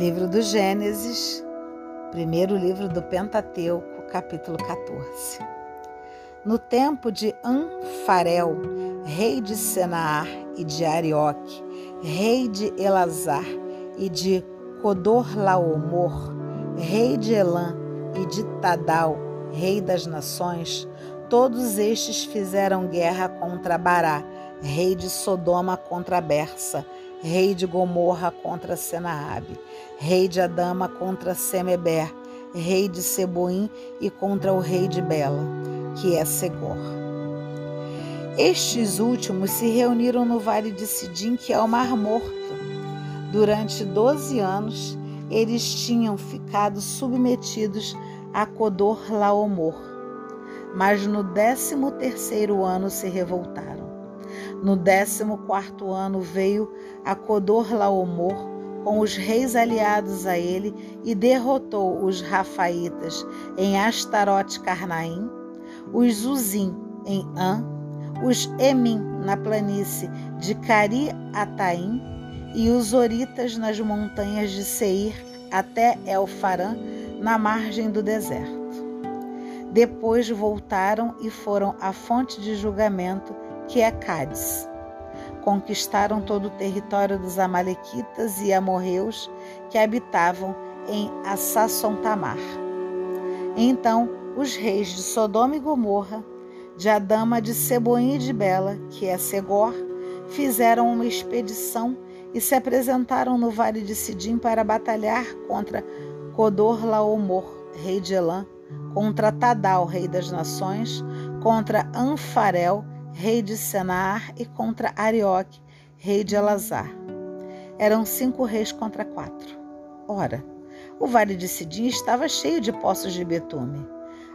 Livro do Gênesis, primeiro livro do Pentateuco, capítulo 14. No tempo de Anfarel, rei de Senaar e de Arioque, rei de Elazar e de Codorlaomor, rei de Elã e de Tadal, rei das nações, todos estes fizeram guerra contra Bará, rei de Sodoma contra Bersa, rei de Gomorra contra Senaabe, rei de Adama contra Semeber, rei de Seboim e contra o rei de Bela, que é Segor. Estes últimos se reuniram no vale de Sidim, que é o Mar Morto. Durante doze anos, eles tinham ficado submetidos a Codor Laomor, mas no décimo terceiro ano se revoltaram. No décimo quarto ano veio a Codor Laomor com os reis aliados a ele e derrotou os Rafaitas em Astarote Carnaim, os Zuzim em An, os Emim na planície de Cari Ataim e os Oritas nas montanhas de Seir até Elfarã, na margem do deserto. Depois voltaram e foram à fonte de julgamento que é Cádiz. Conquistaram todo o território dos Amalequitas e amorreus que habitavam em Assasson Tamar. Então, os reis de Sodoma e Gomorra, de Adama, de Seboim e de Bela, que é Segor, fizeram uma expedição e se apresentaram no vale de Sidim para batalhar contra Codor Laomor, rei de Elã, contra Tadal, rei das nações, contra Anfarel, rei de Senar, e contra Arioque, rei de Elazar. Eram cinco reis contra quatro. Ora, o vale de Sidim estava cheio de poços de betume.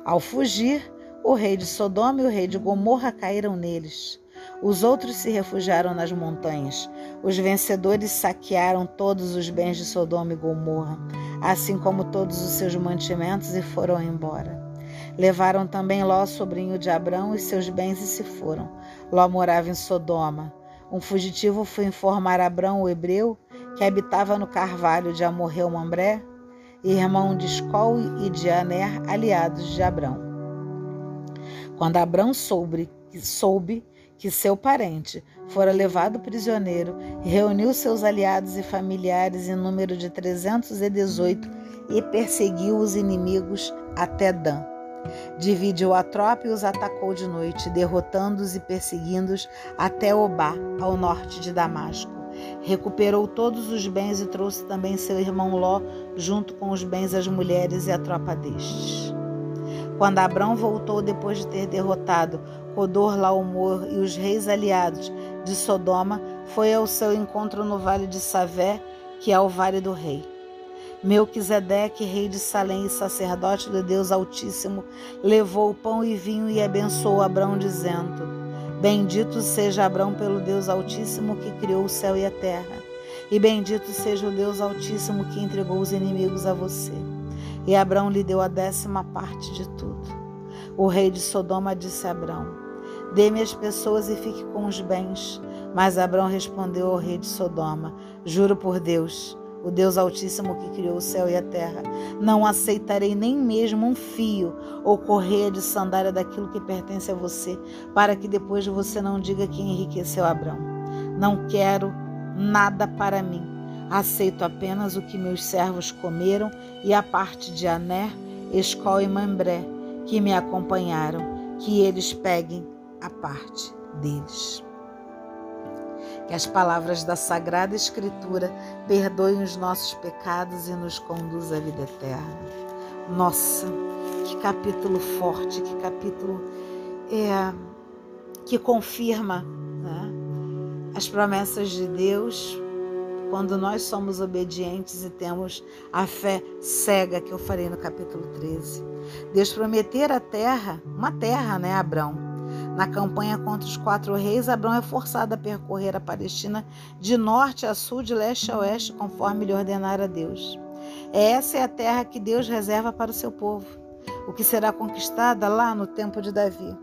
Ao fugir, o rei de Sodoma e o rei de Gomorra caíram neles. Os outros se refugiaram nas montanhas. Os vencedores saquearam todos os bens de Sodoma e Gomorra, assim como todos os seus mantimentos, e foram embora. Levaram também Ló, sobrinho de Abrão, e seus bens e se foram. Ló morava em Sodoma. Um fugitivo foi informar Abrão, o hebreu, que habitava no carvalho de Amorreu Mambré, irmão de Escol e de Aner, aliados de Abrão. Quando Abrão soube, soube que seu parente fora levado prisioneiro, reuniu seus aliados e familiares em número de 318 e perseguiu os inimigos até Dan. Dividiu a tropa e os atacou de noite, derrotando-os e perseguindo-os até Obá, ao norte de Damasco. Recuperou todos os bens e trouxe também seu irmão Ló, junto com os bens, as mulheres e a tropa destes. Quando Abrão voltou depois de ter derrotado Codor Laomor e os reis aliados de Sodoma, foi ao seu encontro no vale de Savé, que é o vale do rei. Melquisedeque, rei de Salém e sacerdote do Deus Altíssimo, levou pão e vinho e abençoou Abrão, dizendo: Bendito seja Abrão pelo Deus Altíssimo que criou o céu e a terra, e bendito seja o Deus Altíssimo que entregou os inimigos a você. E Abrão lhe deu a décima parte de tudo. O rei de Sodoma disse a Abrão: Dê-me as pessoas e fique com os bens. Mas Abraão respondeu ao rei de Sodoma: Juro por Deus, o Deus Altíssimo que criou o céu e a terra, não aceitarei nem mesmo um fio ou correia de sandália daquilo que pertence a você, para que depois você não diga que enriqueceu Abraão. Não quero nada para mim. Aceito apenas o que meus servos comeram e a parte de Ané, Escol e Mambré, que me acompanharam, que eles peguem a parte deles. Que as palavras da Sagrada Escritura perdoem os nossos pecados e nos conduzam à vida eterna. Nossa, que capítulo forte, que capítulo é, que confirma né, as promessas de Deus quando nós somos obedientes e temos a fé cega que eu falei no capítulo 13. Deus prometer a terra, uma terra, né, Abraão? Na campanha contra os quatro reis, Abrão é forçado a percorrer a Palestina de norte a sul, de leste a oeste, conforme lhe ordenara Deus. Essa é a terra que Deus reserva para o seu povo, o que será conquistada lá no tempo de Davi.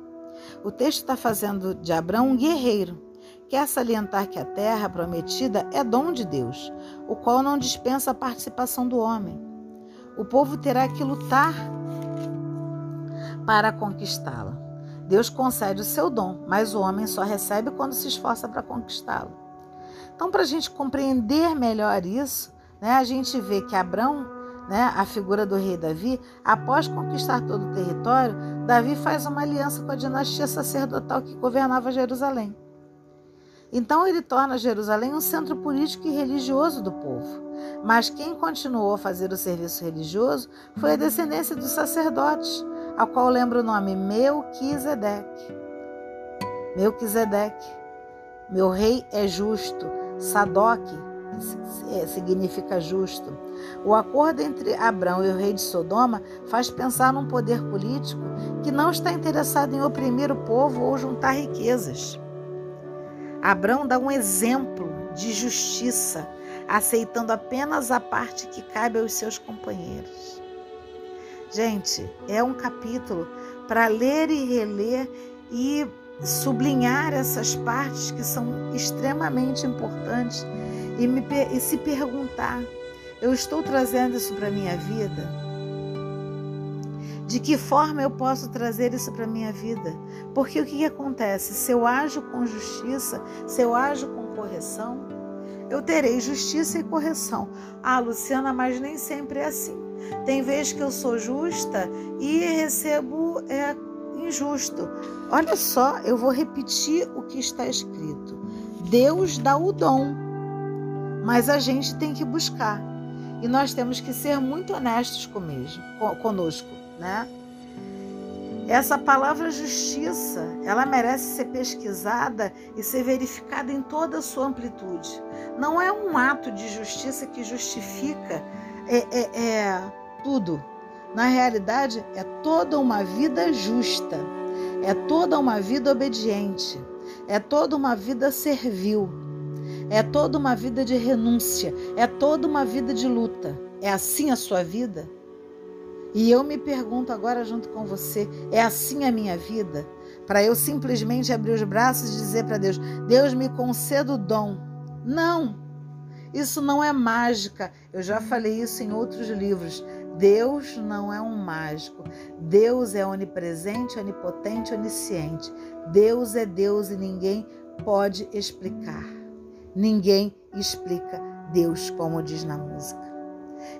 O texto está fazendo de Abrão um guerreiro quer salientar que a terra prometida é dom de Deus, o qual não dispensa a participação do homem. O povo terá que lutar para conquistá-la. Deus concede o seu dom, mas o homem só recebe quando se esforça para conquistá-lo. Então, para a gente compreender melhor isso, né, a gente vê que Abraão, né, a figura do rei Davi, após conquistar todo o território, Davi faz uma aliança com a dinastia sacerdotal que governava Jerusalém. Então ele torna Jerusalém um centro político e religioso do povo. Mas quem continuou a fazer o serviço religioso foi a descendência dos sacerdotes, ao qual lembra o nome Melquisedeque. Melquisedeque. Meu rei é justo. Sadoc é, significa justo. O acordo entre Abraão e o rei de Sodoma faz pensar num poder político que não está interessado em oprimir o povo ou juntar riquezas. Abraão dá um exemplo de justiça, aceitando apenas a parte que cabe aos seus companheiros. Gente, é um capítulo para ler e reler e sublinhar essas partes que são extremamente importantes e, me, e se perguntar: eu estou trazendo isso para a minha vida? De que forma eu posso trazer isso para a minha vida? Porque o que, que acontece? Se eu ajo com justiça, se eu ajo com correção, eu terei justiça e correção. Ah, Luciana, mas nem sempre é assim. Tem vezes que eu sou justa e recebo é, injusto. Olha só, eu vou repetir o que está escrito. Deus dá o dom, mas a gente tem que buscar. E nós temos que ser muito honestos conosco né? Essa palavra justiça, ela merece ser pesquisada e ser verificada em toda a sua amplitude. Não é um ato de justiça que justifica é, é, é tudo. Na realidade, é toda uma vida justa, é toda uma vida obediente, é toda uma vida servil, é toda uma vida de renúncia, é toda uma vida de luta. É assim a sua vida? E eu me pergunto agora junto com você: é assim a minha vida? Para eu simplesmente abrir os braços e dizer para Deus: Deus me conceda o dom. Não! Isso não é mágica. Eu já falei isso em outros livros. Deus não é um mágico. Deus é onipresente, onipotente, onisciente. Deus é Deus e ninguém pode explicar. Ninguém explica Deus, como diz na música.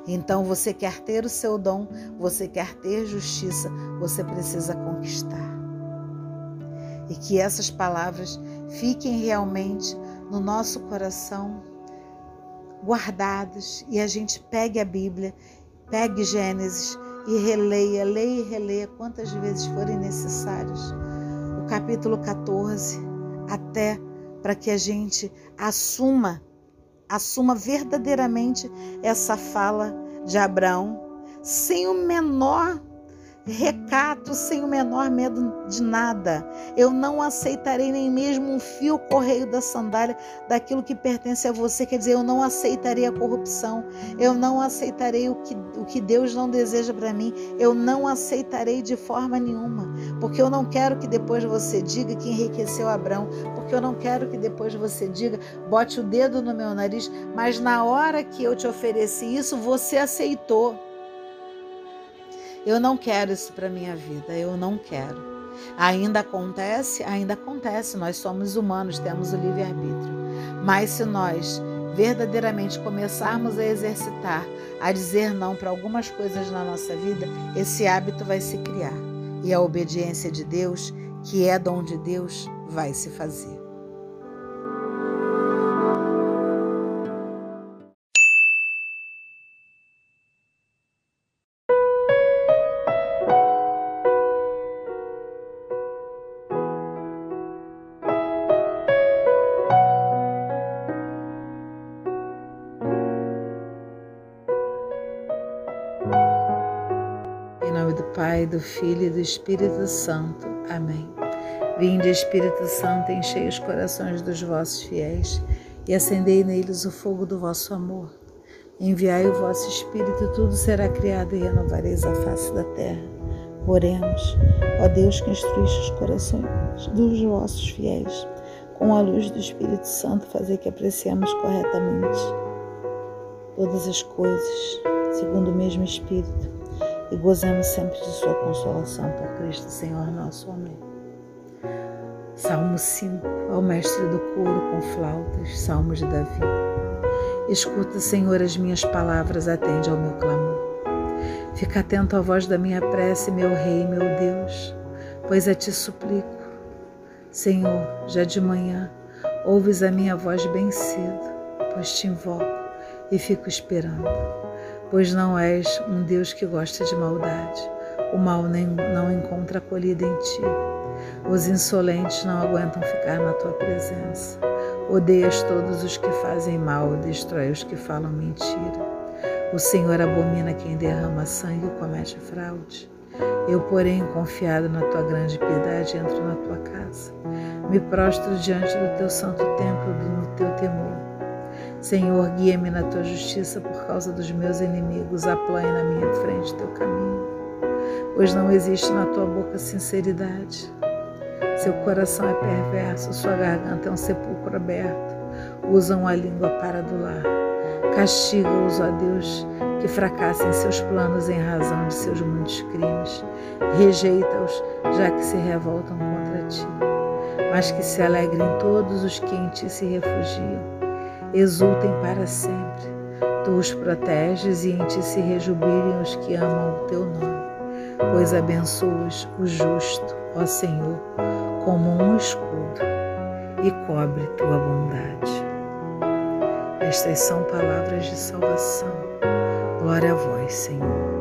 Então você quer ter o seu dom, você quer ter justiça, você precisa conquistar. E que essas palavras fiquem realmente no nosso coração guardadas e a gente pegue a Bíblia, pegue Gênesis e releia, leia e releia quantas vezes forem necessárias. O capítulo 14 até para que a gente assuma assuma verdadeiramente essa fala de Abraão, sem o menor recato, sem o menor medo de nada. Eu não aceitarei nem mesmo um fio correio da sandália daquilo que pertence a você. Quer dizer, eu não aceitarei a corrupção, eu não aceitarei o que, o que Deus não deseja para mim, eu não aceitarei de forma nenhuma, porque eu não quero que depois você diga que enriqueceu Abraão, porque eu não quero que depois você diga, bote o dedo no meu nariz, mas na hora que eu te ofereci isso, você aceitou. Eu não quero isso para minha vida, eu não quero. Ainda acontece, ainda acontece, nós somos humanos, temos o livre-arbítrio. Mas se nós verdadeiramente começarmos a exercitar, a dizer não para algumas coisas na nossa vida, esse hábito vai se criar. E a obediência de Deus, que é dom de Deus, vai se fazer. Pai, do Filho e do Espírito Santo. Amém. Vinde, Espírito Santo, enchei os corações dos vossos fiéis e acendei neles o fogo do vosso amor. Enviai o vosso Espírito, tudo será criado e renovareis a face da terra. Oremos, ó Deus que instruíste os corações dos vossos fiéis com a luz do Espírito Santo, fazer que apreciemos corretamente todas as coisas, segundo o mesmo Espírito, e gozemos sempre de Sua consolação por Cristo Senhor nosso. Amém. Salmo 5, ao mestre do coro com flautas, Salmos de Davi. Escuta, Senhor, as minhas palavras, atende ao meu clamor. Fica atento à voz da minha prece, meu Rei, meu Deus, pois a ti suplico. Senhor, já de manhã, ouves a minha voz bem cedo, pois te invoco e fico esperando. Pois não és um Deus que gosta de maldade, o mal nem, não encontra acolhida em ti. Os insolentes não aguentam ficar na tua presença. Odeias todos os que fazem mal, destrói os que falam mentira. O Senhor abomina quem derrama sangue ou comete fraude. Eu, porém, confiado na tua grande piedade, entro na tua casa. Me prostro diante do teu santo templo no teu temor. Senhor, guia-me na tua justiça por causa dos meus inimigos, aplane na minha frente teu caminho. Pois não existe na tua boca sinceridade. Seu coração é perverso, sua garganta é um sepulcro aberto. Usam a língua para adular Castiga-os, ó Deus, que fracassem seus planos em razão de seus muitos crimes. Rejeita-os, já que se revoltam contra ti. Mas que se alegrem todos os que em ti se refugiam. Exultem para sempre. Tu os proteges e em ti se rejubilem os que amam o teu nome. Pois abençoas o justo, ó Senhor, como um escudo e cobre tua bondade. Estas são palavras de salvação. Glória a vós, Senhor.